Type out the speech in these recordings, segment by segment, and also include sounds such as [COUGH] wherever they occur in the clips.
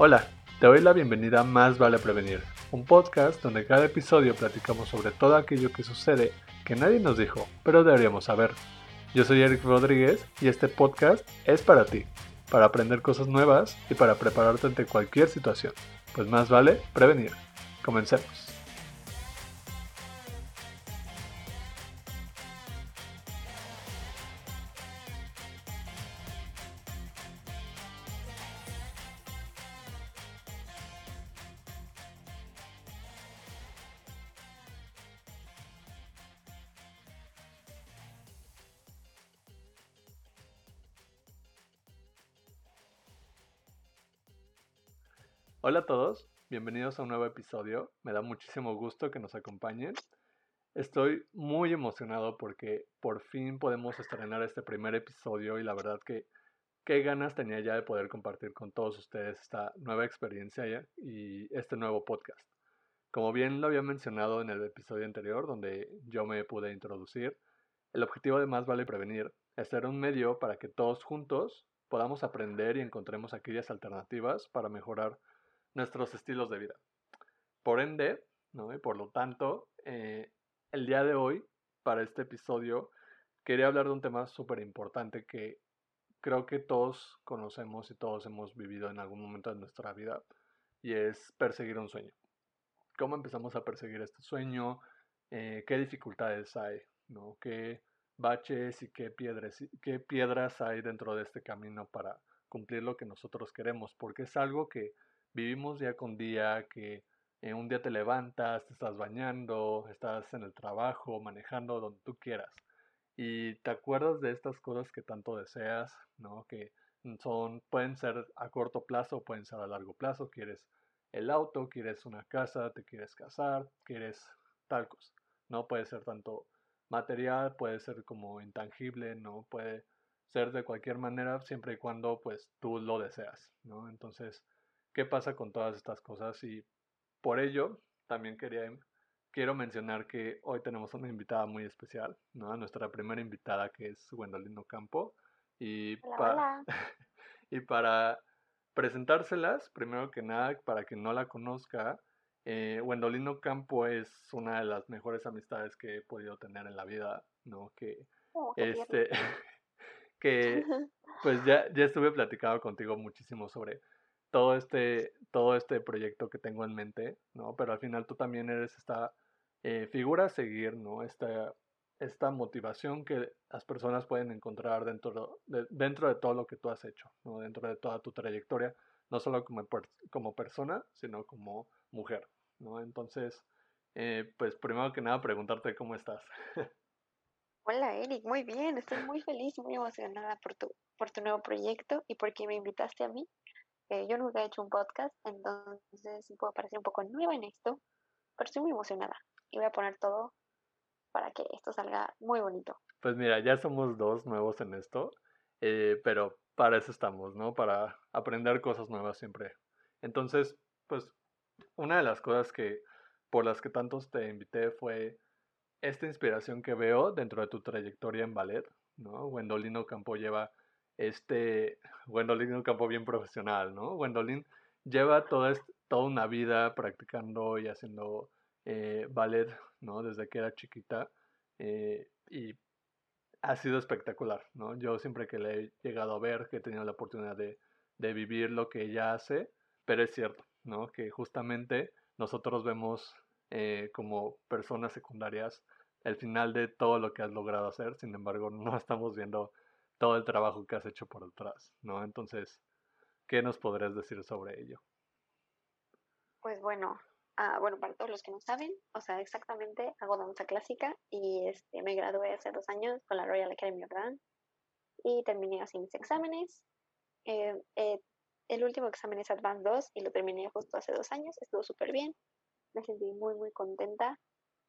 Hola, te doy la bienvenida a Más Vale Prevenir, un podcast donde cada episodio platicamos sobre todo aquello que sucede que nadie nos dijo, pero deberíamos saber. Yo soy Eric Rodríguez y este podcast es para ti, para aprender cosas nuevas y para prepararte ante cualquier situación. Pues más vale prevenir. Comencemos. Hola a todos, bienvenidos a un nuevo episodio. Me da muchísimo gusto que nos acompañen. Estoy muy emocionado porque por fin podemos estrenar este primer episodio y la verdad que qué ganas tenía ya de poder compartir con todos ustedes esta nueva experiencia y este nuevo podcast. Como bien lo había mencionado en el episodio anterior donde yo me pude introducir, el objetivo de Más Vale Prevenir es ser un medio para que todos juntos podamos aprender y encontremos aquellas alternativas para mejorar nuestros estilos de vida. Por ende, ¿no? y por lo tanto, eh, el día de hoy, para este episodio, quería hablar de un tema súper importante que creo que todos conocemos y todos hemos vivido en algún momento de nuestra vida, y es perseguir un sueño. ¿Cómo empezamos a perseguir este sueño? Eh, ¿Qué dificultades hay? ¿no? ¿Qué baches y qué piedras, qué piedras hay dentro de este camino para cumplir lo que nosotros queremos? Porque es algo que vivimos día con día, que eh, un día te levantas, te estás bañando, estás en el trabajo, manejando donde tú quieras. Y te acuerdas de estas cosas que tanto deseas, ¿no? Que son, pueden ser a corto plazo, pueden ser a largo plazo. Quieres el auto, quieres una casa, te quieres casar, quieres tal cosa. No puede ser tanto material, puede ser como intangible, no puede ser de cualquier manera siempre y cuando pues tú lo deseas, ¿no? Entonces, qué pasa con todas estas cosas y por ello también quería quiero mencionar que hoy tenemos una invitada muy especial, ¿no? Nuestra primera invitada que es Gwendolyn Campo y para [LAUGHS] y para presentárselas, primero que nada, para quien no la conozca, eh, Campo es una de las mejores amistades que he podido tener en la vida, ¿no? Que oh, este [LAUGHS] que pues ya, ya estuve platicando contigo muchísimo sobre todo este, todo este proyecto que tengo en mente, ¿no? Pero al final tú también eres esta eh, figura a seguir, ¿no? Esta, esta motivación que las personas pueden encontrar dentro de, dentro de todo lo que tú has hecho, ¿no? Dentro de toda tu trayectoria, no solo como, como persona, sino como mujer, ¿no? Entonces, eh, pues primero que nada preguntarte cómo estás. [LAUGHS] Hola Eric, muy bien, estoy muy feliz, muy emocionada por tu, por tu nuevo proyecto y porque me invitaste a mí yo nunca he hecho un podcast, entonces puedo parecer un poco nueva en esto, pero estoy muy emocionada y voy a poner todo para que esto salga muy bonito. Pues mira, ya somos dos nuevos en esto, eh, pero para eso estamos, ¿no? Para aprender cosas nuevas siempre. Entonces, pues una de las cosas que por las que tantos te invité fue esta inspiración que veo dentro de tu trayectoria en ballet, ¿no? Wendolino Campo lleva este, Gwendolyn un campo bien profesional, ¿no? Gwendolyn lleva toda, toda una vida practicando y haciendo eh, ballet, ¿no? Desde que era chiquita eh, y ha sido espectacular, ¿no? Yo siempre que le he llegado a ver, que he tenido la oportunidad de, de vivir lo que ella hace, pero es cierto, ¿no? Que justamente nosotros vemos eh, como personas secundarias el final de todo lo que has logrado hacer, sin embargo no estamos viendo todo el trabajo que has hecho por detrás, ¿no? Entonces, ¿qué nos podrías decir sobre ello? Pues bueno, ah, bueno, para todos los que no saben, o sea, exactamente hago danza clásica y este, me gradué hace dos años con la Royal Academy of Dance y terminé así mis exámenes. Eh, eh, el último examen es Advanced 2 y lo terminé justo hace dos años, estuvo súper bien, me sentí muy, muy contenta,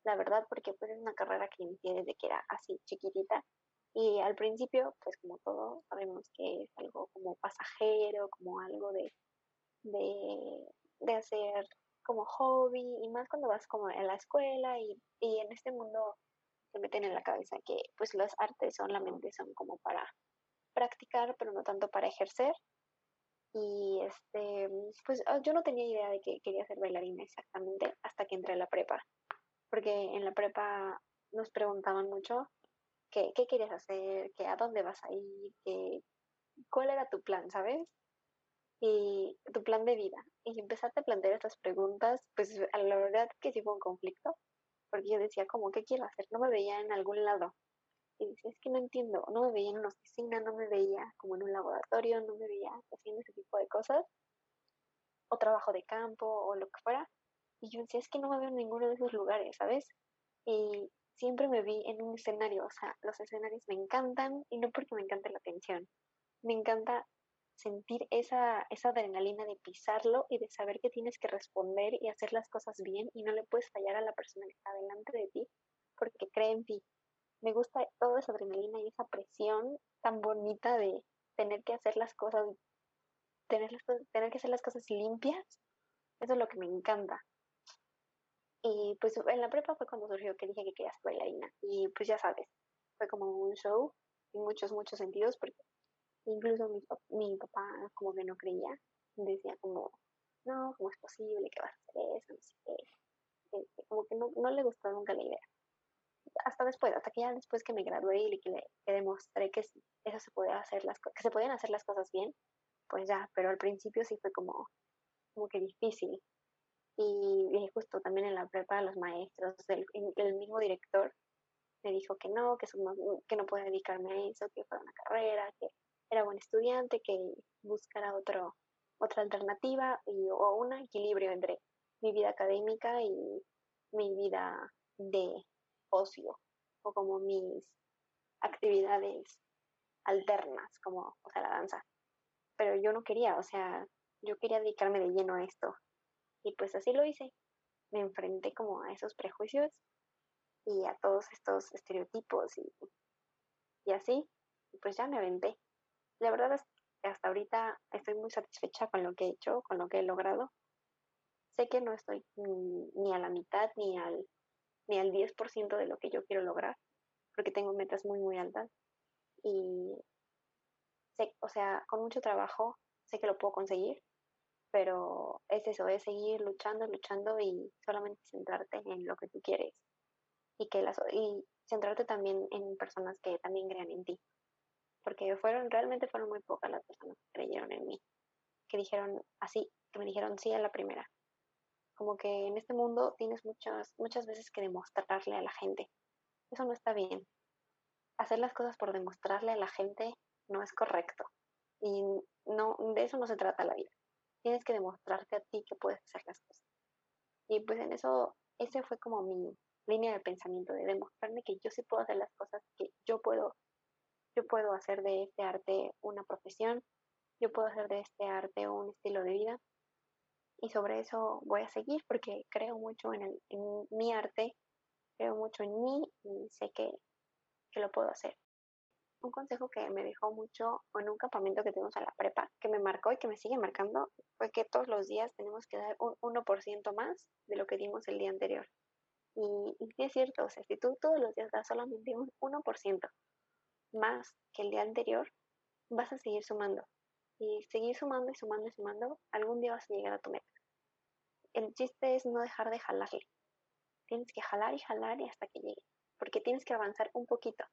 la verdad, porque pues es una carrera que inicié desde que era así chiquitita y al principio, pues como todo, sabemos que es algo como pasajero, como algo de, de, hacer como hobby, y más cuando vas como a la escuela y, y en este mundo se meten en la cabeza que pues las artes solamente son como para practicar, pero no tanto para ejercer. Y este, pues ah, yo no tenía idea de que quería ser bailarina exactamente hasta que entré a la prepa. Porque en la prepa nos preguntaban mucho qué, qué querías hacer, que a dónde vas a ir, que, cuál era tu plan, ¿sabes? Y tu plan de vida. Y empezaste a plantear estas preguntas, pues a la verdad que sí fue un conflicto, porque yo decía, como, ¿qué quiero hacer? No me veía en algún lado. Y decía, es que no entiendo, no me veía en una oficina, no me veía como en un laboratorio, no me veía haciendo ese tipo de cosas, o trabajo de campo, o lo que fuera. Y yo decía, es que no me veo en ninguno de esos lugares, ¿sabes? Y siempre me vi en un escenario, o sea, los escenarios me encantan, y no porque me encante la atención, me encanta sentir esa, esa adrenalina de pisarlo y de saber que tienes que responder y hacer las cosas bien y no le puedes fallar a la persona que está delante de ti porque cree en ti. Me gusta toda esa adrenalina y esa presión tan bonita de tener que hacer las cosas, tener, tener que hacer las cosas limpias. Eso es lo que me encanta. Y pues en la prepa fue cuando surgió que dije que quería ser bailarina. Y pues ya sabes, fue como un show en muchos, muchos sentidos, porque incluso mi, mi papá como que no creía, decía como, no, ¿cómo es posible que vas a hacer eso? No sé qué. Este, como que no, no le gustó nunca la idea. Hasta después, hasta que ya después que me gradué y que, le, que demostré que eso se podía hacer las que se podían hacer las cosas bien, pues ya, pero al principio sí fue como, como que difícil. Y, justo también en la prepa los maestros, el, el mismo director me dijo que no, que, no, que no puedo dedicarme a eso, que fuera una carrera, que era buen estudiante, que buscara otro, otra alternativa y, o un equilibrio entre mi vida académica y mi vida de ocio o como mis actividades alternas, como o sea, la danza. Pero yo no quería, o sea, yo quería dedicarme de lleno a esto. Y pues así lo hice. Me enfrenté como a esos prejuicios y a todos estos estereotipos y, y así. Pues ya me aventé la verdad es que hasta ahorita estoy muy satisfecha con lo que he hecho, con lo que he logrado. Sé que no estoy ni, a la mitad ni al, ni al 10% de lo que yo quiero lograr, porque tengo metas muy, muy altas. Y sé, o sea, con mucho trabajo sé que lo puedo conseguir, pero es eso, es seguir luchando, luchando y solamente centrarte en lo que tú quieres. Y, que las, y centrarte también en personas que también crean en ti porque fueron, realmente fueron muy pocas las personas que creyeron en mí, que dijeron así, que me dijeron sí a la primera. Como que en este mundo tienes muchas, muchas veces que demostrarle a la gente. Eso no está bien. Hacer las cosas por demostrarle a la gente no es correcto. Y no, de eso no se trata la vida. Tienes que demostrarte a ti que puedes hacer las cosas. Y pues en eso, ese fue como mi línea de pensamiento, de demostrarme que yo sí puedo hacer las cosas, que yo puedo yo puedo hacer de este arte una profesión, yo puedo hacer de este arte un estilo de vida y sobre eso voy a seguir porque creo mucho en, el, en mi arte, creo mucho en mí y sé que, que lo puedo hacer. Un consejo que me dejó mucho en un campamento que tuvimos a la prepa, que me marcó y que me sigue marcando, fue que todos los días tenemos que dar un 1% más de lo que dimos el día anterior. Y, y sí es cierto, o sea, si tú todos los días das solamente un 1%, más que el día anterior, vas a seguir sumando. Y seguir sumando y sumando y sumando, algún día vas a llegar a tu meta. El chiste es no dejar de jalarle. Tienes que jalar y jalar y hasta que llegue. Porque tienes que avanzar un poquito,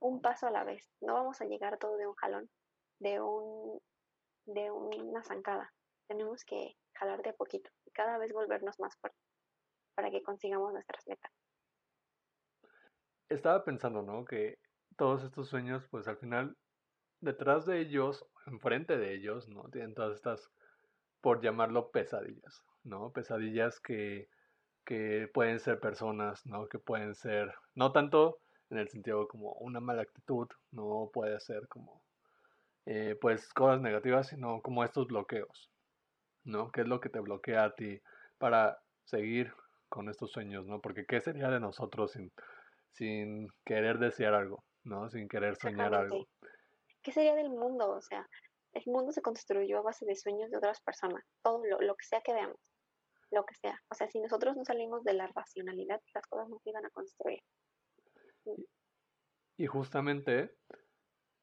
un paso a la vez. No vamos a llegar todo de un jalón, de un de una zancada. Tenemos que jalar de poquito y cada vez volvernos más fuertes para que consigamos nuestras metas. Estaba pensando, ¿no? Que todos estos sueños, pues al final, detrás de ellos, enfrente de ellos, ¿no? Tienen todas estas, por llamarlo pesadillas, ¿no? Pesadillas que, que pueden ser personas, ¿no? Que pueden ser, no tanto en el sentido como una mala actitud, no puede ser como, eh, pues, cosas negativas, sino como estos bloqueos, ¿no? ¿Qué es lo que te bloquea a ti para seguir con estos sueños, ¿no? Porque ¿qué sería de nosotros sin, sin querer desear algo? ¿no? Sin querer soñar algo. ¿Qué sería del mundo? O sea, el mundo se construyó a base de sueños de otras personas, todo lo, que sea que veamos, lo que sea. O sea, si nosotros no salimos de la racionalidad, las cosas no se iban a construir. Y justamente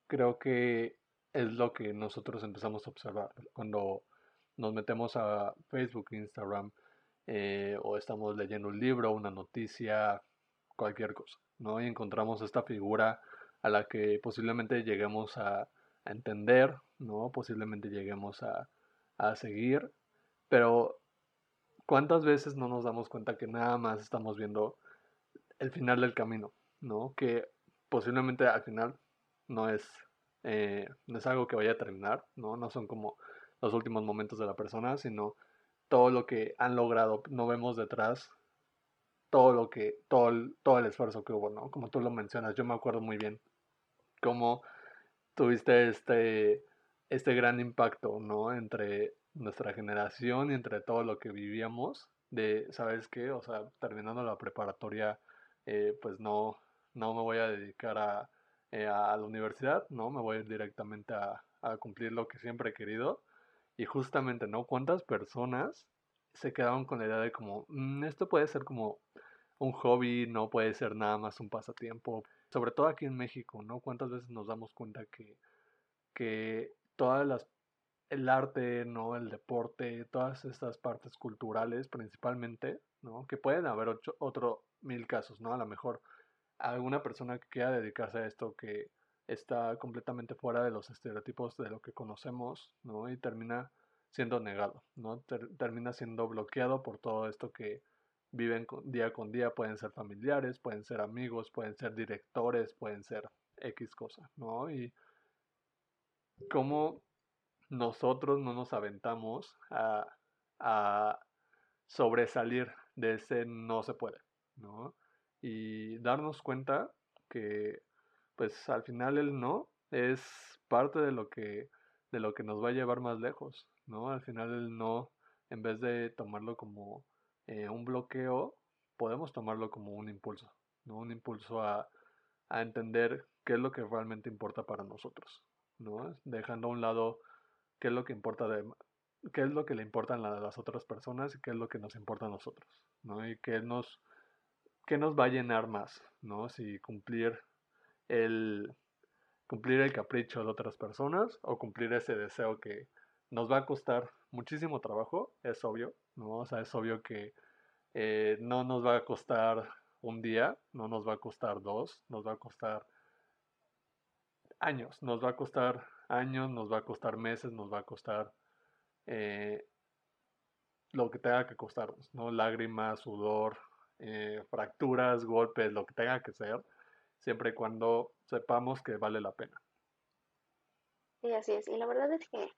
creo que es lo que nosotros empezamos a observar cuando nos metemos a Facebook, Instagram, eh, o estamos leyendo un libro, una noticia, cualquier cosa, ¿no? Y encontramos esta figura a la que posiblemente lleguemos a, entender, ¿no? Posiblemente lleguemos a, a seguir, pero ¿cuántas veces no nos damos cuenta que nada más estamos viendo el final del camino, ¿no? Que posiblemente al final no es, eh, no es algo que vaya a terminar, ¿no? No son como los últimos momentos de la persona, sino todo lo que han logrado, no vemos detrás todo lo que, todo el, todo el esfuerzo que hubo, ¿no? Como tú lo mencionas, yo me acuerdo muy bien cómo tuviste este, este gran impacto, ¿no? Entre nuestra generación y entre todo lo que vivíamos, de, ¿sabes qué? O sea, terminando la preparatoria, eh, pues no, no me voy a dedicar a, eh, a la universidad, ¿no? Me voy directamente a, a cumplir lo que siempre he querido y justamente, ¿no? ¿Cuántas personas se quedaron con la idea de como, mm, esto puede ser como un hobby, no puede ser nada más un pasatiempo? Sobre todo aquí en México, ¿no? ¿Cuántas veces nos damos cuenta que, que todas las el arte, ¿no? El deporte, todas estas partes culturales principalmente, ¿no? Que pueden haber ocho, otro mil casos, ¿no? A lo mejor alguna persona que quiera dedicarse a esto que está completamente fuera de los estereotipos de lo que conocemos, ¿no? Y termina siendo negado, ¿no? termina siendo bloqueado por todo esto que viven día con día, pueden ser familiares, pueden ser amigos, pueden ser directores, pueden ser X cosas, ¿no? Y cómo nosotros no nos aventamos a, a sobresalir de ese no se puede, ¿no? Y darnos cuenta que pues al final el no es parte de lo que de lo que nos va a llevar más lejos, ¿no? Al final el no, en vez de tomarlo como eh, un bloqueo, podemos tomarlo como un impulso, ¿no? Un impulso a, a entender qué es lo que realmente importa para nosotros, ¿no? Dejando a un lado qué es lo que importa de qué es lo que le importa a las otras personas y qué es lo que nos importa a nosotros, ¿no? Y qué nos qué nos va a llenar más, ¿no? Si cumplir el cumplir el capricho de otras personas o cumplir ese deseo que nos va a costar muchísimo trabajo, es obvio, ¿no? O sea, es obvio que eh, no nos va a costar un día, no nos va a costar dos, nos va a costar años, nos va a costar años, nos va a costar meses, nos va a costar eh, lo que tenga que costarnos, ¿no? Lágrimas, sudor, eh, fracturas, golpes, lo que tenga que ser siempre y cuando sepamos que vale la pena. Sí, así es. Y la verdad es que,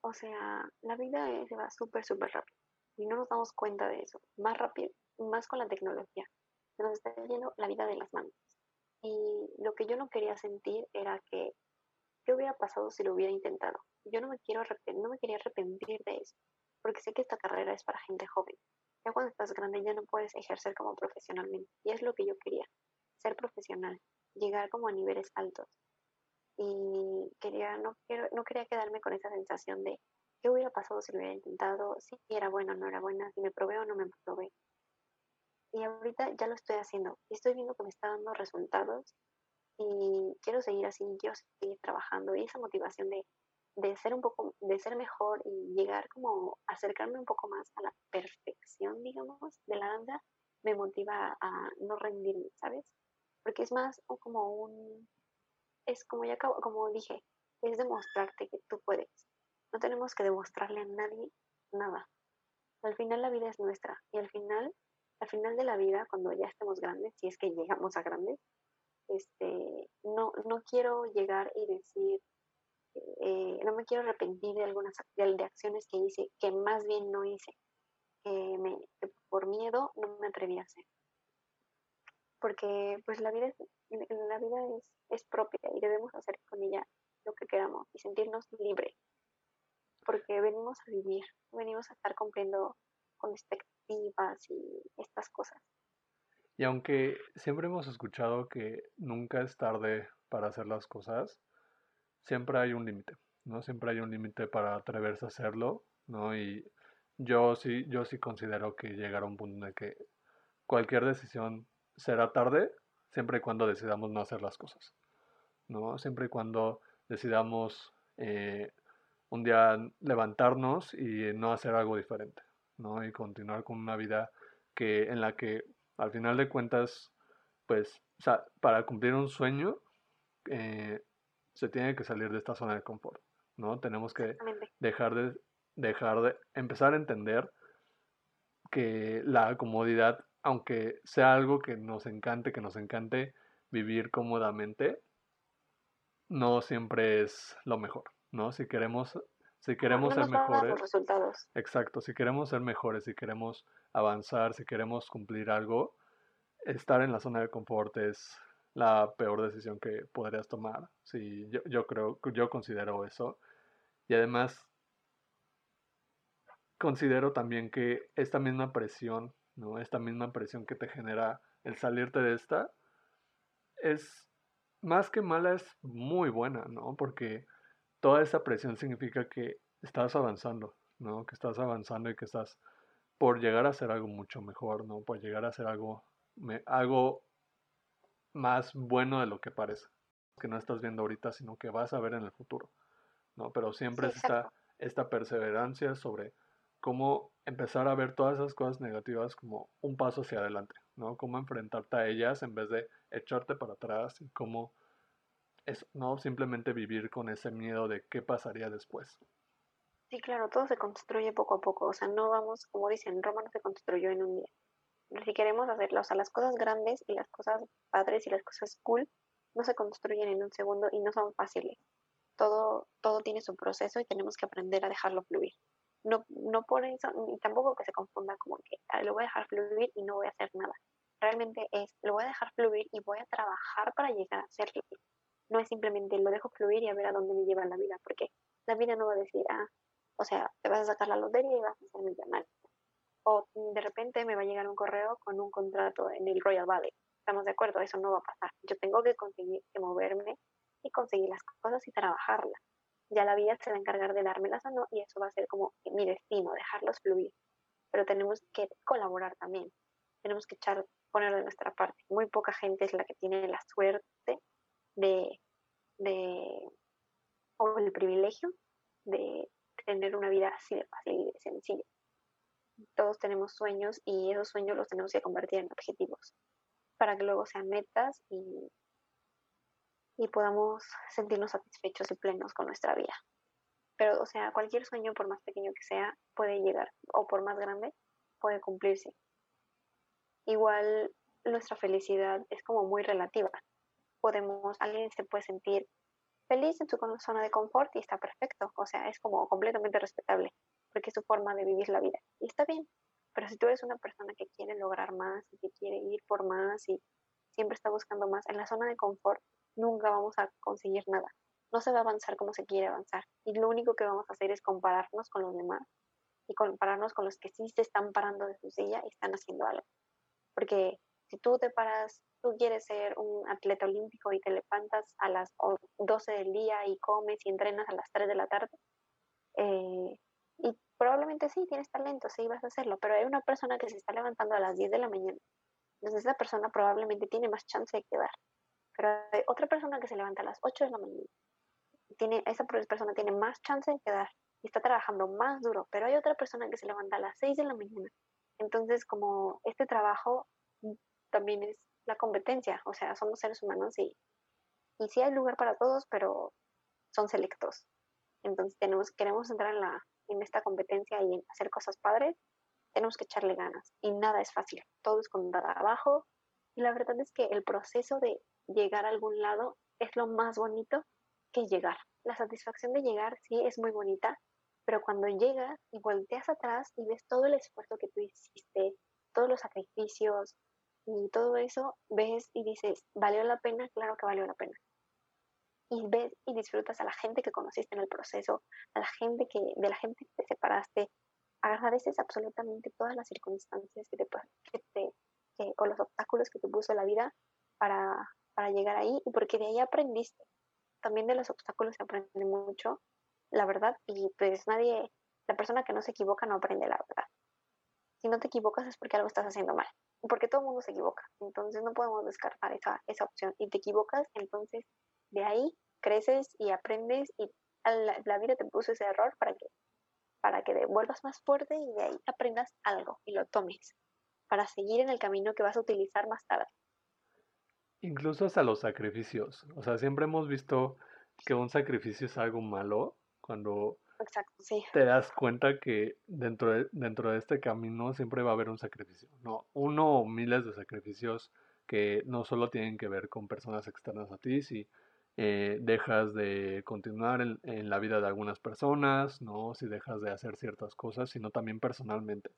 o sea, la vida se va súper, súper rápido. Y no nos damos cuenta de eso. Más rápido, más con la tecnología. Se nos está yendo la vida de las manos. Y lo que yo no quería sentir era que, ¿qué hubiera pasado si lo hubiera intentado? Yo no me, quiero no me quería arrepentir de eso. Porque sé que esta carrera es para gente joven. Ya cuando estás grande ya no puedes ejercer como profesionalmente. Y es lo que yo quería ser profesional, llegar como a niveles altos. Y quería, no, quiero, no quería quedarme con esa sensación de qué hubiera pasado si lo hubiera intentado, si era buena o no era buena, si me probé o no me probé. Y ahorita ya lo estoy haciendo y estoy viendo que me está dando resultados y quiero seguir así, quiero seguir trabajando y esa motivación de, de ser un poco, de ser mejor y llegar como acercarme un poco más a la perfección, digamos, de la danza, me motiva a no rendirme, ¿sabes? porque es más como un, es como ya como dije, es demostrarte que tú puedes. No tenemos que demostrarle a nadie nada. Al final la vida es nuestra y al final, al final de la vida, cuando ya estemos grandes, si es que llegamos a grandes, este, no, no quiero llegar y decir, eh, no me quiero arrepentir de algunas de, acciones que hice, que más bien no hice, que, por miedo no me atreví a hacer porque pues la vida, es, la vida es propia y debemos hacer con ella lo que queramos y sentirnos libres, porque venimos a vivir, venimos a estar cumpliendo con expectativas y estas cosas. Y aunque siempre hemos escuchado que nunca es tarde para hacer las cosas, siempre hay un límite, ¿no? Siempre hay un límite para atreverse a hacerlo, ¿no? Y yo sí, yo sí considero que llegar a un punto en el que cualquier decisión será tarde siempre y cuando decidamos no hacer las cosas, ¿no? Siempre y cuando decidamos eh, un día levantarnos y no hacer algo diferente, ¿no? Y continuar con una vida que, en la que al final de cuentas, pues, o sea, para cumplir un sueño, eh, se tiene que salir de esta zona de confort, ¿no? Tenemos que dejar de, dejar de, empezar a entender que la comodidad, aunque sea algo que nos encante, que nos encante vivir cómodamente, no siempre es lo mejor, ¿no? Si queremos, si queremos ser mejores. Resultados. Exacto, si queremos ser mejores, si queremos avanzar, si queremos cumplir algo, estar en la zona de confort es la peor decisión que podrías tomar. Sí, yo, yo creo, yo considero eso. Y además, considero también que esta misma presión, ¿no? Esta misma presión que te genera el salirte de esta, es más que mala, es muy buena, ¿no? Porque toda esa presión significa que estás avanzando, ¿no? Que estás avanzando y que estás por llegar a hacer algo mucho mejor, ¿no? Por llegar a hacer algo, algo más bueno de lo que parece, que no estás viendo ahorita, sino que vas a ver en el futuro, ¿no? Pero siempre es esta, esta perseverancia sobre cómo empezar a ver todas esas cosas negativas como un paso hacia adelante, ¿no? Cómo enfrentarte a ellas en vez de echarte para atrás y cómo es, no simplemente vivir con ese miedo de qué pasaría después. Sí, claro, todo se construye poco a poco, o sea, no vamos, como dicen, Roma no se construyó en un día, si queremos hacerlo, o sea, las cosas grandes y las cosas padres y las cosas cool no se construyen en un segundo y no son fáciles. Todo, todo tiene su proceso y tenemos que aprender a dejarlo fluir. No, no por eso, ni tampoco que se confunda como que ah, lo voy a dejar fluir y no voy a hacer nada. Realmente es, lo voy a dejar fluir y voy a trabajar para llegar a hacerlo. No es simplemente lo dejo fluir y a ver a dónde me lleva la vida, porque la vida no va a decir, ah, o sea, te vas a sacar la lotería y vas a ser millonario o de repente me va a llegar un correo con un contrato en el Royal Valley. Estamos de acuerdo, eso no va a pasar. Yo tengo que conseguir que moverme y conseguir las cosas y trabajarlas. Ya la vida se va a encargar de dármelas o no y eso va a ser como mi destino, dejarlos fluir. Pero tenemos que colaborar también. Tenemos que echar, poner de nuestra parte. Muy poca gente es la que tiene la suerte de, de o el privilegio de tener una vida así de fácil y de sencilla todos tenemos sueños y esos sueños los tenemos que convertir en objetivos para que luego sean metas y, y podamos sentirnos satisfechos y plenos con nuestra vida. Pero, o sea, cualquier sueño, por más pequeño que sea, puede llegar, o por más grande, puede cumplirse. Igual nuestra felicidad es como muy relativa. Podemos, alguien se puede sentir feliz en su zona de confort y está perfecto, o sea, es como completamente respetable porque es su forma de vivir la vida. Y está bien, pero si tú eres una persona que quiere lograr más y que quiere ir por más y siempre está buscando más, en la zona de confort nunca vamos a conseguir nada. No se va a avanzar como se quiere avanzar. Y lo único que vamos a hacer es compararnos con los demás y compararnos con los que sí se están parando de su silla y están haciendo algo. Porque si tú te paras, tú quieres ser un atleta olímpico y te levantas a las 12 del día y comes y entrenas a las 3 de la tarde, eh, y probablemente sí, tienes talento, sí, vas a hacerlo, pero hay una persona que se está levantando a las 10 de la mañana. Entonces esa persona probablemente tiene más chance de quedar. Pero hay otra persona que se levanta a las 8 de la mañana. Tiene, esa persona tiene más chance de quedar y está trabajando más duro, pero hay otra persona que se levanta a las 6 de la mañana. Entonces, como este trabajo también es la competencia, o sea, somos seres humanos y, y sí hay lugar para todos, pero son selectos. Entonces tenemos, queremos entrar en la, en esta competencia y en hacer cosas padres, tenemos que echarle ganas. Y nada es fácil, todo es con trabajo. Y la verdad es que el proceso de llegar a algún lado es lo más bonito que llegar. La satisfacción de llegar sí es muy bonita, pero cuando llegas y volteas atrás y ves todo el esfuerzo que tú hiciste, todos los sacrificios y todo eso, ves y dices, ¿valió la pena? Claro que valió la pena y ves y disfrutas a la gente que conociste en el proceso, a la gente que, de la gente que te separaste, agradeces absolutamente todas las circunstancias que te, que te o los obstáculos que te puso la vida para, para llegar ahí y porque de ahí aprendiste. También de los obstáculos se aprende mucho, la verdad, y pues nadie, la persona que no se equivoca no aprende la verdad. Si no te equivocas es porque algo estás haciendo mal, porque todo el mundo se equivoca, entonces no podemos descartar esa, esa opción. Y te equivocas, entonces de ahí creces y aprendes y la, la vida te puso ese error para que, para que vuelvas más fuerte y de ahí aprendas algo y lo tomes para seguir en el camino que vas a utilizar más tarde. Incluso hasta los sacrificios. O sea, siempre hemos visto que un sacrificio es algo malo cuando Exacto, sí. te das cuenta que dentro de, dentro de este camino siempre va a haber un sacrificio. No, uno o miles de sacrificios que no solo tienen que ver con personas externas a ti, si eh, dejas de continuar en, en, la vida de algunas personas, ¿no? Si dejas de hacer ciertas cosas, sino también personalmente,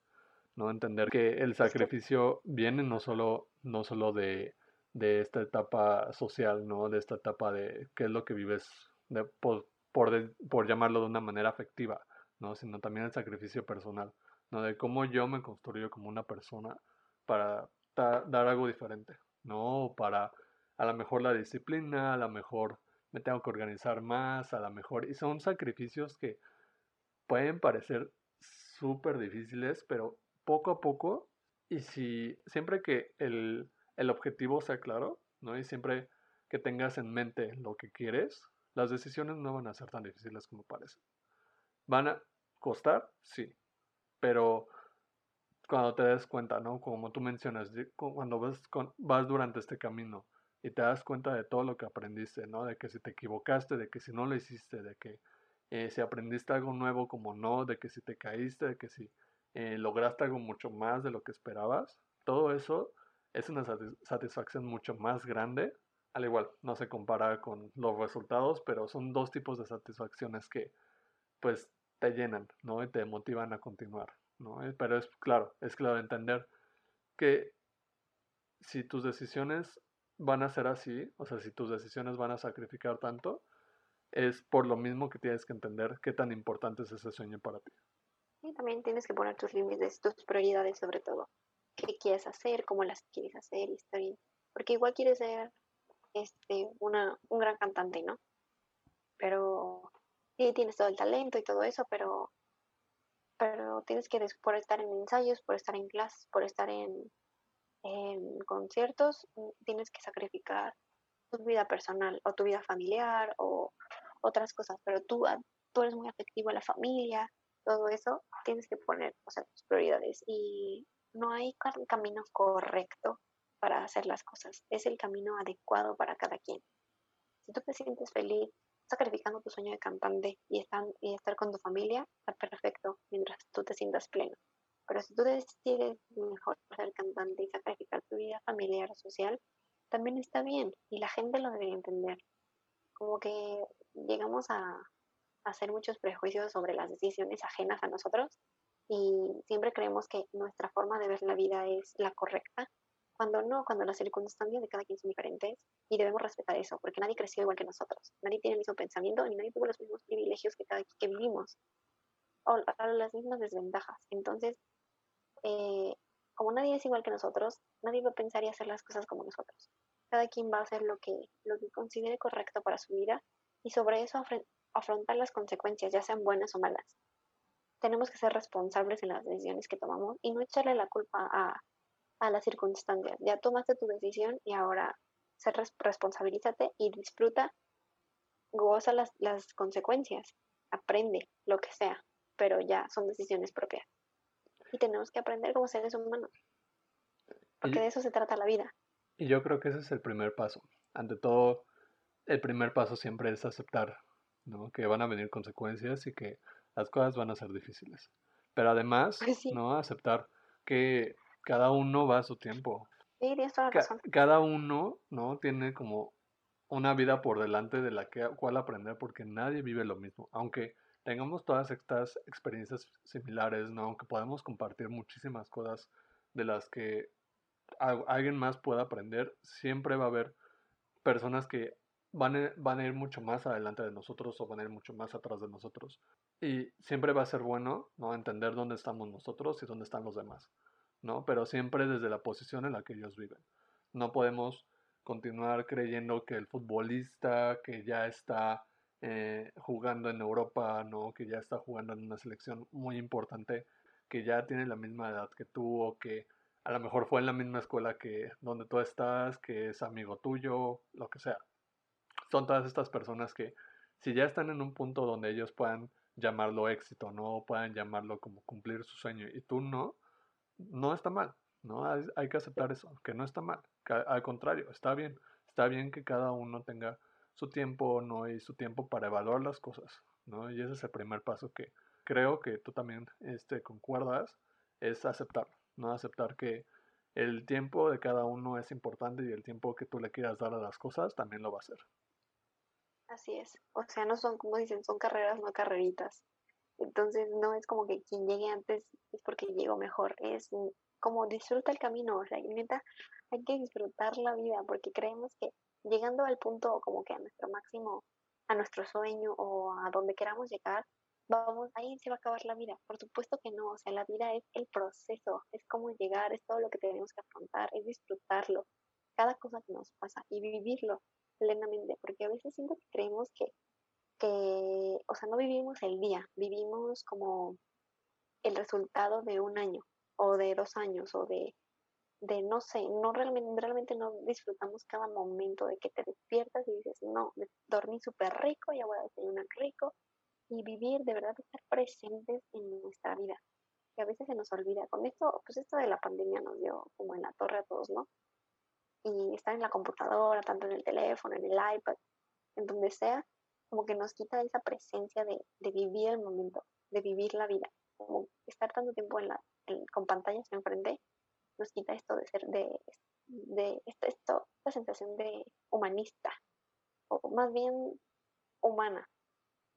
¿no? Entender que el sacrificio viene no solo, no solo de, de esta etapa social, ¿no? De esta etapa de qué es lo que vives de, por, por, por llamarlo de una manera afectiva, ¿no? Sino también el sacrificio personal, ¿no? De cómo yo me construyo como una persona para da, dar algo diferente, ¿no? Para a lo mejor la disciplina, a lo mejor me tengo que organizar más, a lo mejor, y son sacrificios que pueden parecer súper difíciles, pero poco a poco, y si siempre que el, el objetivo sea claro, ¿no? Y siempre que tengas en mente lo que quieres, las decisiones no van a ser tan difíciles como parecen. ¿Van a costar? Sí. Pero cuando te des cuenta, ¿no? Como tú mencionas, cuando vas, vas durante este camino y te das cuenta de todo lo que aprendiste, ¿no? De que si te equivocaste, de que si no lo hiciste, de que eh, si aprendiste algo nuevo como no, de que si te caíste, de que si eh, lograste algo mucho más de lo que esperabas, todo eso es una satisfacción mucho más grande. Al igual, no se compara con los resultados, pero son dos tipos de satisfacciones que pues te llenan, ¿no? Y te motivan a continuar, ¿no? Eh, pero es claro, es claro entender que si tus decisiones van a ser así, o sea, si tus decisiones van a sacrificar tanto, es por lo mismo que tienes que entender qué tan importante es ese sueño para ti. Y también tienes que poner tus límites, tus prioridades sobre todo. ¿Qué quieres hacer? ¿Cómo las quieres hacer? Y. Porque igual quieres ser este, una, un gran cantante, ¿no? Pero sí, tienes todo el talento y todo eso, pero, pero tienes que, por estar en ensayos, por estar en clases, por estar en, en conciertos, tienes que sacrificar tu vida personal o tu vida familiar o otras cosas, pero tú, ah, tú eres muy afectivo a la familia, todo eso, tienes que poner, o sea, tus prioridades y no hay camino correcto para hacer las cosas, es el camino adecuado para cada quien. Si tú te sientes feliz sacrificando tu sueño de cantante y, estar, y estar con tu familia, está perfecto mientras tú te sientas pleno. Pero si tú decides mejor ser cantante y sacrificar tu vida familiar o social, también está bien y la gente lo debe entender. Como que llegamos a hacer muchos prejuicios sobre las decisiones ajenas a nosotros y siempre creemos que nuestra forma de ver la vida es la correcta, cuando no, cuando las circunstancias de cada quien son diferentes y debemos respetar eso, porque nadie creció igual que nosotros, nadie tiene el mismo pensamiento ni nadie tuvo los mismos privilegios que cada que vivimos o las mismas desventajas. Entonces, eh, como nadie es igual que nosotros, nadie va a pensar y hacer las cosas como nosotros. Cada quien va a hacer lo que, lo que considere correcto para su vida y sobre eso afrontar las consecuencias, ya sean buenas o malas tenemos que ser responsables en las decisiones que tomamos y no echarle la culpa a, a las circunstancias. Ya tomaste tu decisión y ahora ser responsabilízate y disfruta, goza las, las consecuencias, aprende lo que sea, pero ya son decisiones propias. Y tenemos que aprender como seres humanos, porque de eso se trata la vida. Y yo creo que ese es el primer paso. Ante todo, el primer paso siempre es aceptar ¿no? que van a venir consecuencias y que las cosas van a ser difíciles. Pero además, sí. ¿no? Aceptar que cada uno va a su tiempo. Sí, tienes toda la Ca- razón. cada uno, ¿no? Tiene como una vida por delante de la que, cual aprender porque nadie vive lo mismo. Aunque tengamos todas estas experiencias similares, ¿no? Aunque podamos compartir muchísimas cosas de las que al- alguien más pueda aprender, siempre va a haber personas que van a, van a ir mucho más adelante de nosotros o van a ir mucho más atrás de nosotros. Y siempre va a ser bueno, ¿no? Entender dónde estamos nosotros y dónde están los demás, ¿no? Pero siempre desde la posición en la que ellos viven. No podemos continuar creyendo que el futbolista que ya está eh, jugando en Europa, ¿no? Que ya está jugando en una selección muy importante, que ya tiene la misma edad que tú o que a lo mejor fue en la misma escuela que donde tú estás, que es amigo tuyo, lo que sea. Son todas estas personas que si ya están en un punto donde ellos puedan llamarlo éxito, no puedan llamarlo como cumplir su sueño y tú no, no está mal, ¿no? Hay, que aceptar eso, que no está mal, al contrario, está bien, está bien que cada uno tenga su tiempo, ¿no? Y su tiempo para evaluar las cosas, ¿no? Y ese es el primer paso que creo que tú también este, concuerdas, es aceptar, ¿no? Aceptar que el tiempo de cada uno es importante y el tiempo que tú le quieras dar a las cosas también lo va a ser. Así es. O sea, no son, como dicen, son carreras, no carreritas. Entonces, no es como que quien llegue antes es porque llegó mejor. Es como disfruta el camino. O sea, neta, hay que disfrutar la vida porque creemos que llegando al punto como que a nuestro máximo, a nuestro sueño o a donde queramos llegar, vamos, ahí se va a acabar la vida. Por supuesto que no. O sea, la vida es el proceso, es cómo llegar, es todo lo que tenemos que afrontar, es disfrutarlo, cada cosa que nos pasa y vivirlo plenamente, porque a veces siento que creemos que, que, o sea, no vivimos el día, vivimos como el resultado de un año o de dos años o de, de no sé, no realmente, realmente no disfrutamos cada momento de que te despiertas y dices, no, dormí súper rico, ya voy a desayunar rico y vivir, de verdad, estar presentes en nuestra vida, que a veces se nos olvida. Con esto, pues esto de la pandemia nos dio como en la torre a todos, ¿no? Y estar en la computadora, tanto en el teléfono, en el iPad, en donde sea, como que nos quita esa presencia de, de vivir el momento, de vivir la vida. Como estar tanto tiempo en la, con pantallas enfrente, nos quita esto de ser, de, de esto, esto, esta sensación de humanista, o más bien humana,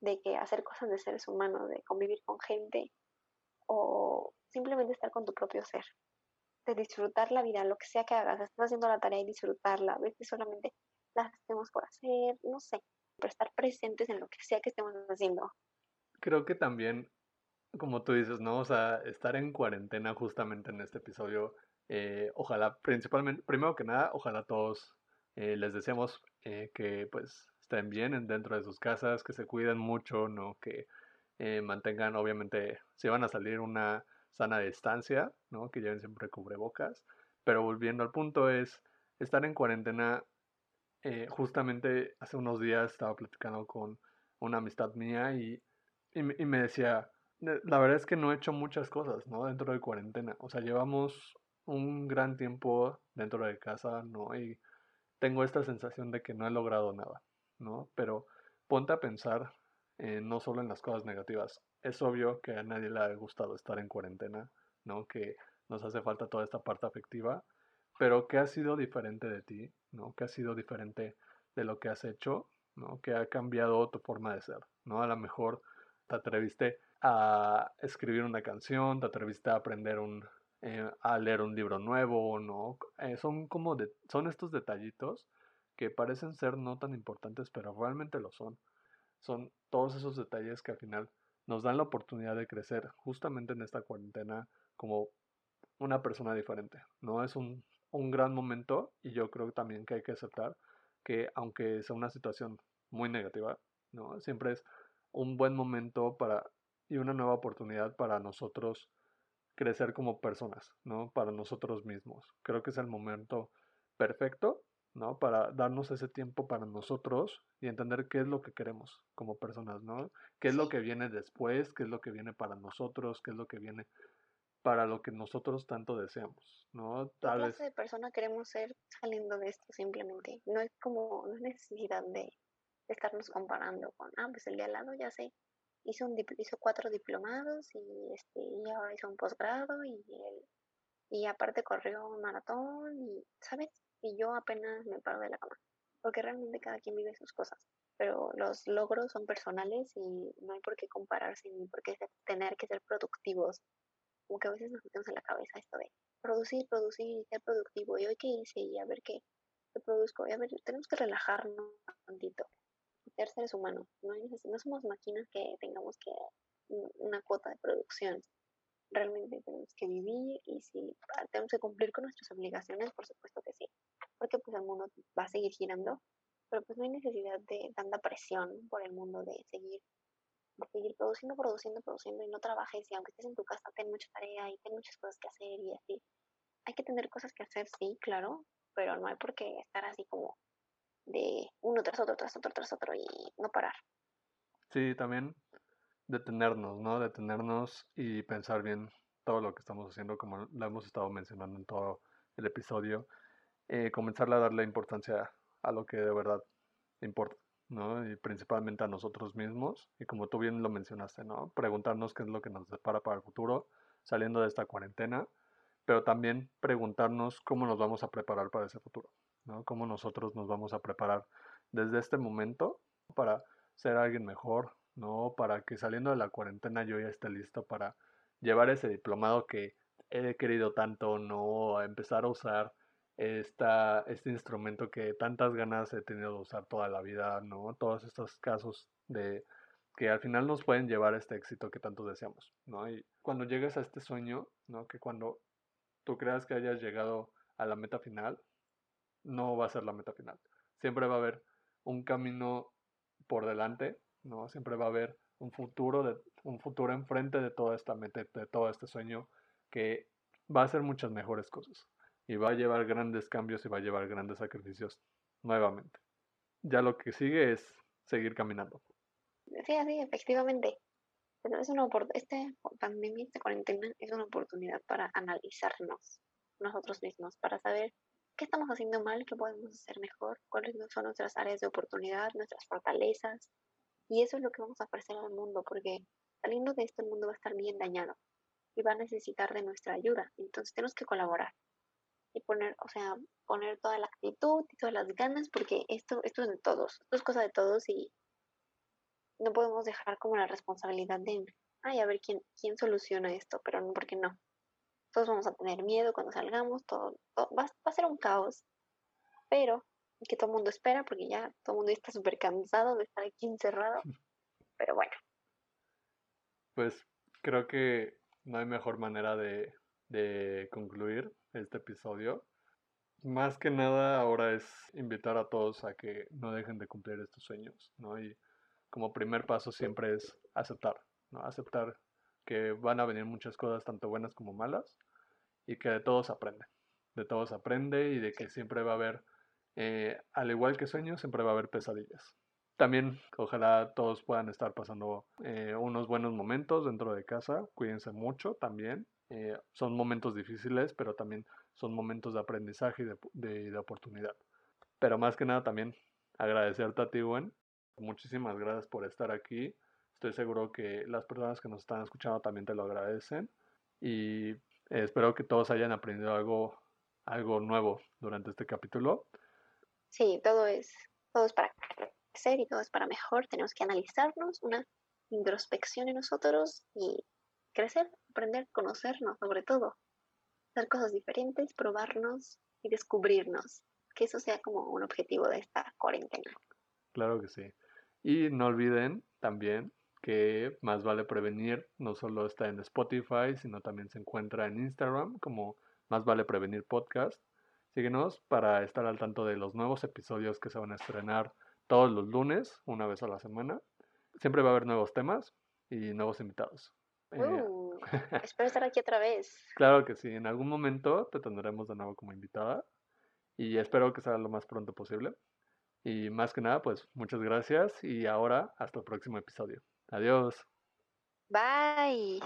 de que hacer cosas de seres humanos, de convivir con gente, o simplemente estar con tu propio ser de disfrutar la vida, lo que sea que hagas, estás haciendo la tarea y disfrutarla, a veces solamente la hacemos por hacer, no sé, pero estar presentes en lo que sea que estemos haciendo. Creo que también, como tú dices, ¿no? O sea, estar en cuarentena justamente en este episodio, eh, ojalá, principalmente, primero que nada, ojalá todos eh, les deseamos eh, que pues estén bien dentro de sus casas, que se cuiden mucho, ¿no? Que mantengan, obviamente, si van a salir una sana distancia, ¿no? Que lleven siempre cubrebocas. Pero volviendo al punto es, estar en cuarentena, eh, justamente hace unos días estaba platicando con una amistad mía y, y, me decía, la verdad es que no he hecho muchas cosas, ¿no? Dentro de cuarentena. O sea, llevamos un gran tiempo dentro de casa, ¿no? Y tengo esta sensación de que no he logrado nada, ¿no? Pero ponte a pensar eh, no solo en las cosas negativas. Es obvio que a nadie le ha gustado estar en cuarentena, ¿no? Que nos hace falta toda esta parte afectiva, pero ¿qué ha sido diferente de ti, ¿no? ¿Qué ha sido diferente de lo que has hecho, ¿no? Que ha cambiado tu forma de ser, ¿no? A lo mejor te atreviste a escribir una canción, te atreviste a aprender un, eh, a leer un libro nuevo, ¿no? Eh, son como son estos detallitos que parecen ser no tan importantes, pero realmente lo son son todos esos detalles que al final nos dan la oportunidad de crecer justamente en esta cuarentena como una persona diferente, ¿no? Es un, un gran momento y yo creo también que hay que aceptar que aunque sea una situación muy negativa, ¿no? Siempre es un buen momento para y una nueva oportunidad para nosotros crecer como personas, ¿no? Para nosotros mismos. Creo que es el momento perfecto ¿no? Para darnos ese tiempo para nosotros y entender qué es lo que queremos como personas, ¿no? ¿Qué es lo que viene después? ¿Qué es lo que viene para nosotros? ¿Qué es lo que viene para lo que nosotros tanto deseamos, ¿no? Tal ¿Qué clase de persona queremos ser saliendo de esto simplemente? No es como, no es necesidad de estarnos comparando con, ah, pues el de al lado ya sé, hizo, un, hizo cuatro diplomados y, este, y ahora hizo un posgrado y, y aparte corrió un maratón y, ¿sabes? Y yo apenas me paro de la cama, porque realmente cada quien vive sus cosas, pero los logros son personales y no hay por qué compararse ni por qué tener que ser productivos. Como que a veces nos metemos en la cabeza esto de producir, producir y ser productivo. ¿Y hoy qué hice? Y a ver qué, produzco. Y a ver, tenemos que relajarnos un tantito. Ser seres humanos. No, no somos máquinas que tengamos que una cuota de producción realmente tenemos que vivir y si tenemos que cumplir con nuestras obligaciones, por supuesto porque pues el mundo va a seguir girando, pero pues no hay necesidad de tanta presión por el mundo de seguir, seguir produciendo, produciendo, produciendo y no trabajes y aunque estés en tu casa ten mucha tarea y ten muchas cosas que hacer y así. Hay que tener cosas que hacer, sí, claro, pero no hay por qué estar así como de uno tras otro, tras otro, tras otro y no parar. Sí, también detenernos, ¿no? Detenernos y pensar bien todo lo que estamos haciendo, como lo hemos estado mencionando en todo el episodio. Eh, comenzar a darle importancia a lo que de verdad importa, ¿no? Y principalmente a nosotros mismos. Y como tú bien lo mencionaste, ¿no? Preguntarnos qué es lo que nos depara para el futuro, saliendo de esta cuarentena, pero también preguntarnos cómo nos vamos a preparar para ese futuro, ¿no? Cómo nosotros nos vamos a preparar desde este momento para ser alguien mejor, ¿no? Para que saliendo de la cuarentena yo ya esté listo para llevar ese diplomado que he querido tanto, ¿no? Empezar a usar esta, este instrumento que tantas ganas he tenido de usar toda la vida, ¿no? Todos estos casos de que al final nos pueden llevar a este éxito que tanto deseamos, ¿no? Y cuando llegues a este sueño, ¿no? Que cuando tú creas que hayas llegado a la meta final, no va a ser la meta final. Siempre va a haber un camino por delante, ¿no? Siempre va a haber un futuro, de, un futuro enfrente de toda esta meta, de todo este sueño que va a hacer muchas mejores cosas y va a llevar grandes cambios y va a llevar grandes sacrificios nuevamente. Ya lo que sigue es seguir caminando. Sí, así, efectivamente. Pero es una esta pandemia, esta cuarentena, es una oportunidad para analizarnos nosotros mismos, para saber qué estamos haciendo mal, qué podemos hacer mejor, cuáles son nuestras áreas de oportunidad, nuestras fortalezas. Y eso es lo que vamos a ofrecer al mundo, porque saliendo de esto el mundo va a estar bien dañado y va a necesitar de nuestra ayuda. Entonces tenemos que colaborar y poner, o sea, poner toda la actitud y todas las ganas, porque esto, esto es de todos, esto es cosa de todos y no podemos dejar como la responsabilidad de, ay, a ver quién, quién soluciona esto, pero no, porque no. Todos vamos a tener miedo cuando salgamos, todo, va, a ser un caos, pero que todo el mundo espera, porque ya todo el mundo está súper cansado de estar aquí encerrado, [LAUGHS] pero bueno. Pues creo que no hay mejor manera de, de concluir este episodio. Más que nada ahora es invitar a todos a que no dejen de cumplir estos sueños, ¿no? Y como primer paso siempre es aceptar, ¿no? Aceptar que van a venir muchas cosas, tanto buenas como malas, y que de todos aprende. De todos aprende y de que siempre va a haber, eh, al igual que sueños, siempre va a haber pesadillas. También ojalá todos puedan estar pasando eh, unos buenos momentos dentro de casa. Cuídense mucho también. Eh, son momentos difíciles, pero también son momentos de aprendizaje y de, de, oportunidad. Pero más que nada también agradecerte a ti, Gwen. Muchísimas gracias por estar aquí. Estoy seguro que las personas que nos están escuchando también te lo agradecen. Y espero que todos hayan aprendido algo, algo nuevo durante este capítulo. Sí, todo es, todo es para crecer y todo es para mejor. Tenemos que analizarnos, una introspección en nosotros y crecer, aprender, conocernos sobre todo, hacer cosas diferentes, probarnos y descubrirnos. Que eso sea como un objetivo de esta cuarentena. Claro que sí. Y no olviden también que más vale prevenir no solo está en Spotify, sino también se encuentra en Instagram como más vale prevenir podcast. Síguenos para estar al tanto de los nuevos episodios que se van a estrenar todos los lunes, una vez a la semana. Siempre va a haber nuevos temas y nuevos invitados. Eh, uh, [LAUGHS] espero estar aquí otra vez. Claro que sí, en algún momento te tendremos de nuevo como invitada y espero que sea lo más pronto posible. Y más que nada, pues muchas gracias y ahora hasta el próximo episodio. Adiós. Bye.